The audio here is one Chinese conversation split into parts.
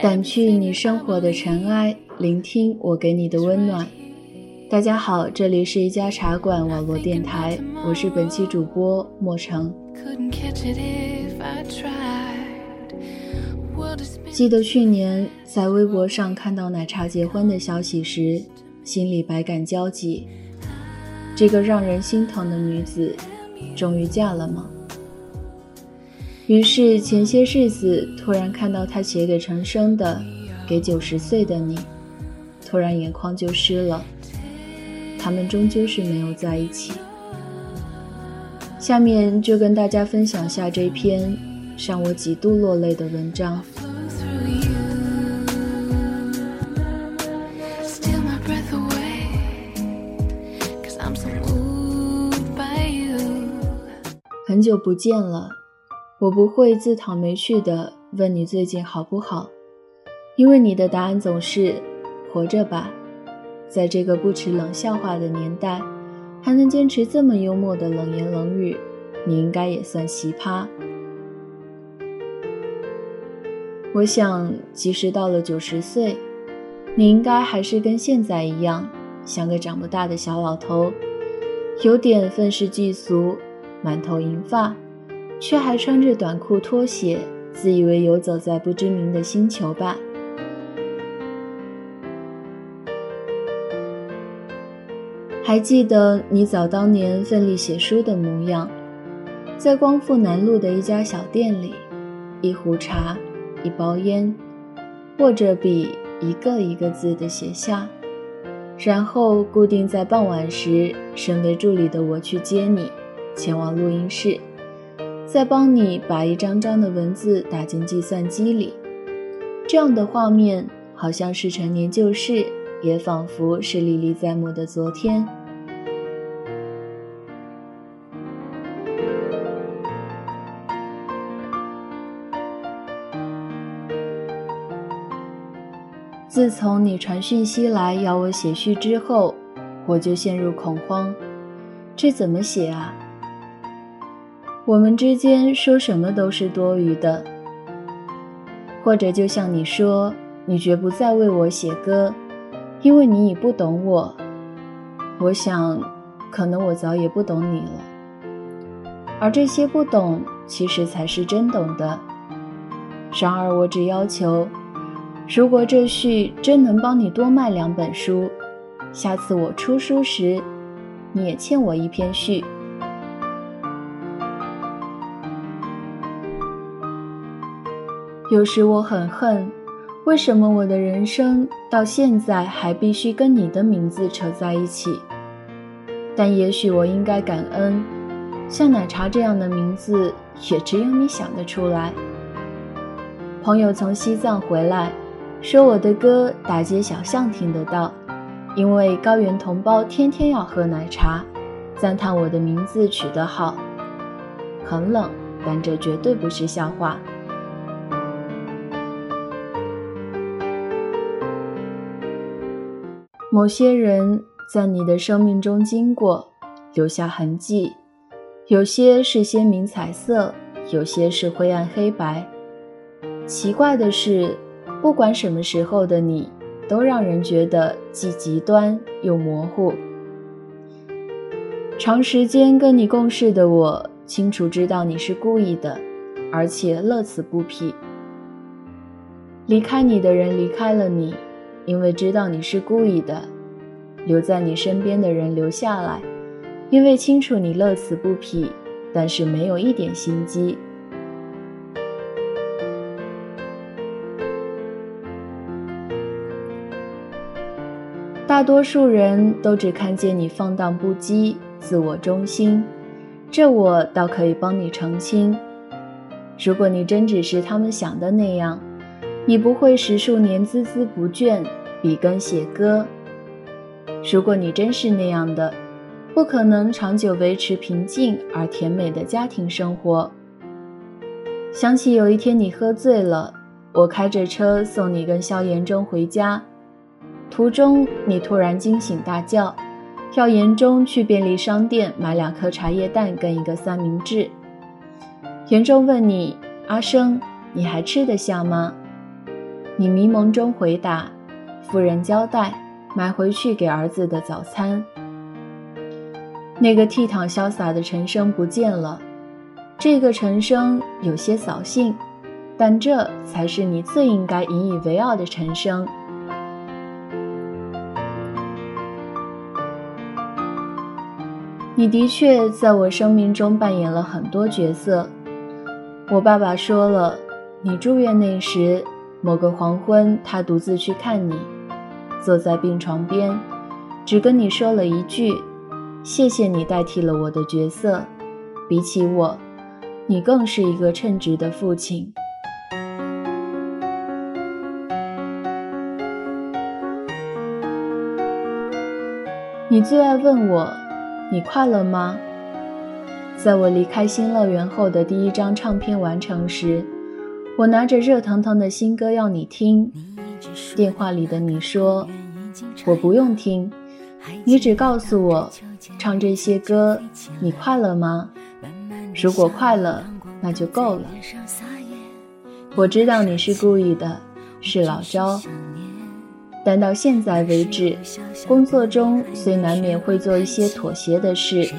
掸去你生活的尘埃，聆听我给你的温暖。大家好，这里是一家茶馆网络电台，我是本期主播莫成。记得去年在微博上看到奶茶结婚的消息时，心里百感交集。这个让人心疼的女子，终于嫁了吗？于是前些日子突然看到他写给陈升的“给九十岁的你”，突然眼眶就湿了。他们终究是没有在一起。下面就跟大家分享下这篇让我几度落泪的文章。很久不见了。我不会自讨没趣的问你最近好不好，因为你的答案总是活着吧。在这个不耻冷笑话的年代，还能坚持这么幽默的冷言冷语，你应该也算奇葩。我想，即使到了九十岁，你应该还是跟现在一样，像个长不大的小老头，有点愤世嫉俗，满头银发。却还穿着短裤拖鞋，自以为游走在不知名的星球吧。还记得你早当年奋力写书的模样，在光复南路的一家小店里，一壶茶，一包烟，握着笔，一个一个字的写下，然后固定在傍晚时，身为助理的我去接你，前往录音室。再帮你把一张张的文字打进计算机里，这样的画面好像是陈年旧事，也仿佛是历历在目的昨天。自从你传讯息来要我写序之后，我就陷入恐慌，这怎么写啊？我们之间说什么都是多余的，或者就像你说，你绝不再为我写歌，因为你已不懂我。我想，可能我早也不懂你了，而这些不懂，其实才是真懂的。然而，我只要求，如果这序真能帮你多卖两本书，下次我出书时，你也欠我一篇序。有时我很恨，为什么我的人生到现在还必须跟你的名字扯在一起？但也许我应该感恩，像奶茶这样的名字也只有你想得出来。朋友从西藏回来，说我的歌大街小巷听得到，因为高原同胞天天要喝奶茶，赞叹我的名字取得好。很冷，但这绝对不是笑话。某些人在你的生命中经过，留下痕迹，有些是鲜明彩色，有些是灰暗黑白。奇怪的是，不管什么时候的你，都让人觉得既极端又模糊。长时间跟你共事的我，清楚知道你是故意的，而且乐此不疲。离开你的人离开了你。因为知道你是故意的，留在你身边的人留下来，因为清楚你乐此不疲，但是没有一点心机。大多数人都只看见你放荡不羁、自我中心，这我倒可以帮你澄清。如果你真只是他们想的那样，你不会十数年孜孜不倦。笔耕写歌。如果你真是那样的，不可能长久维持平静而甜美的家庭生活。想起有一天你喝醉了，我开着车送你跟萧炎中回家，途中你突然惊醒大叫，叫严中去便利商店买两颗茶叶蛋跟一个三明治。严中问你：“阿生，你还吃得下吗？”你迷蒙中回答：“夫人交代，买回去给儿子的早餐。”那个倜傥潇洒的陈生不见了，这个陈生有些扫兴，但这才是你最应该引以为傲的陈生。你的确在我生命中扮演了很多角色。我爸爸说了，你住院那时，某个黄昏，他独自去看你，坐在病床边，只跟你说了一句：“谢谢你代替了我的角色，比起我，你更是一个称职的父亲。”你最爱问我。你快乐吗？在我离开新乐园后的第一张唱片完成时，我拿着热腾腾的新歌要你听。电话里的你说：“我不用听，你只告诉我，唱这些歌你快乐吗？如果快乐，那就够了。”我知道你是故意的，是老招。但到现在为止，工作中虽难免会做一些妥协的事，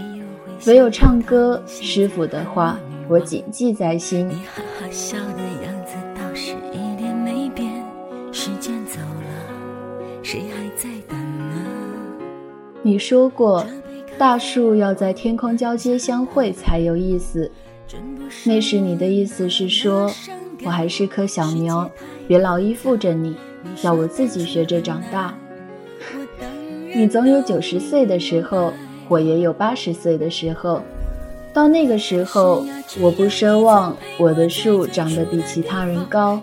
唯有唱歌，师傅的话我谨记在心。你说过，大树要在天空交接相会才有意思。那时你的意思是说，我还是棵小苗，别老依附着你。要我自己学着长大。你总有九十岁的时候，我也有八十岁的时候。到那个时候，我不奢望我的树长得比其他人高，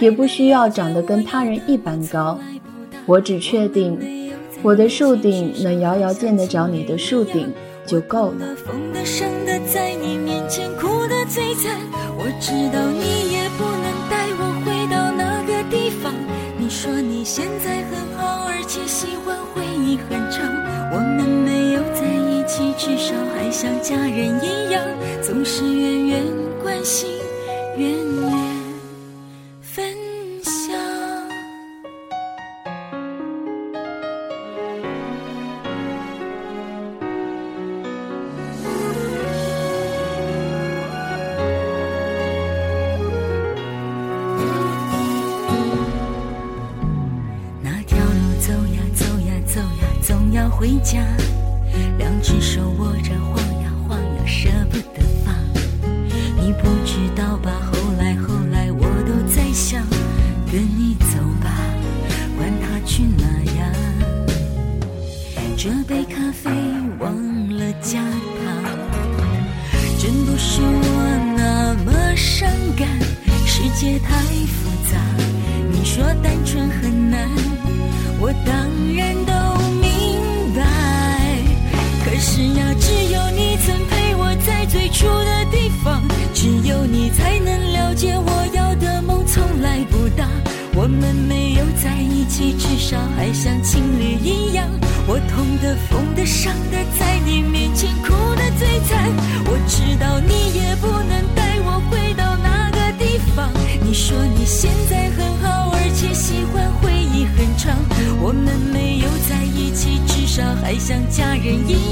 也不需要长得跟他人一般高。我只确定，我的树顶能遥遥见得着你的树顶就够了。我知道你也不能带我回到那个地方。你说你现在很好，而且喜欢回忆很长。我们没有在一起，至少还像家人一样，总是远远关心，远远。回家，两只手握着的、疯的、伤的，在你面前哭的最惨。我知道你也不能带我回到那个地方。你说你现在很好，而且喜欢回忆很长。我们没有在一起，至少还像家人一样，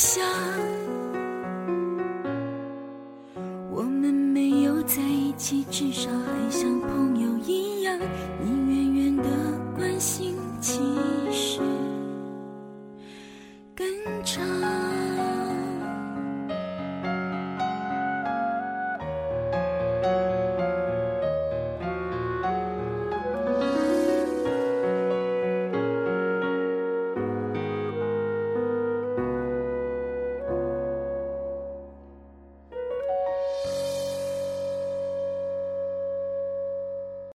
想我们没有在一起至少还像朋友一样你远远的关心